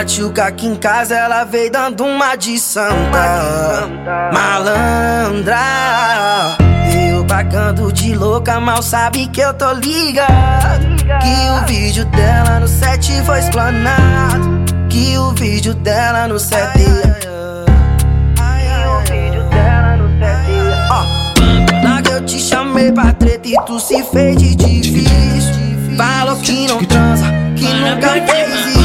machuca aqui em casa, ela veio dando uma de santa. Malandra, eu pagando de louca, mal sabe que eu tô ligado. Que o vídeo dela no set foi explanado. Que o vídeo dela no set. Que eu te chamei pra treta e tu se fez de difícil. Falou que não transa, que nunca fez isso.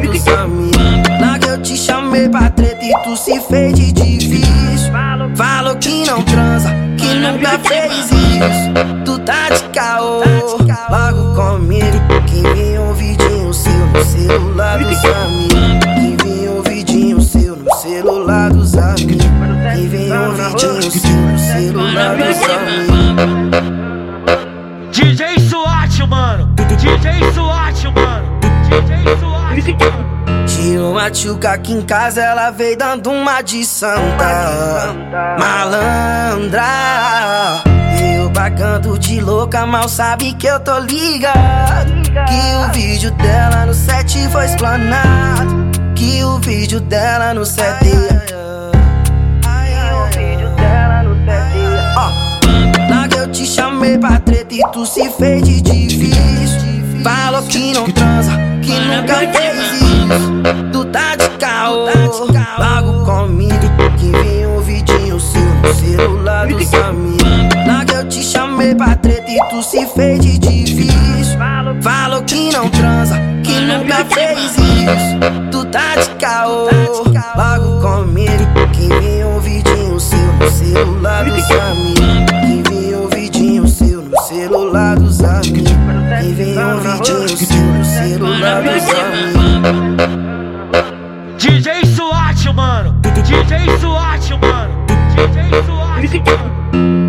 Celular dos amigos. Lá que eu te chamei pra treta e tu se fez de difícil. Falou que não transa, que nunca fez isso. Tu tá de caô, logo comigo. Que vem um vidinho seu no celular dos amigos. Que vem um vidinho seu no celular dos amigos. Que vem um vidinho seu no celular dos amigos. DJ SWAT, mano. DJ SWAT, mano. DJ SWAT. Tio machuca aqui em casa, ela veio dando uma de santa. Malandra, eu pagando de louca, mal sabe que eu tô ligado. Que o vídeo dela no set foi explanado. Que o vídeo dela no set. Ó, lá que eu te chamei pra treta e tu se fez de difícil. Falou que não transa, que nunca fez isso. Tu tá de caô, logo comigo. Que vem um vidinho seu no celular dos amigos. Lá que eu te chamei pra treta e tu se fez de difícil. Falou que não transa, que nunca fez isso. Tu tá de caô, logo comigo. Que vem um vidinho seu no celular dos amigos. Amigos. DJ SWAT, mano. DJ SWAT, mano. DJ SWAT.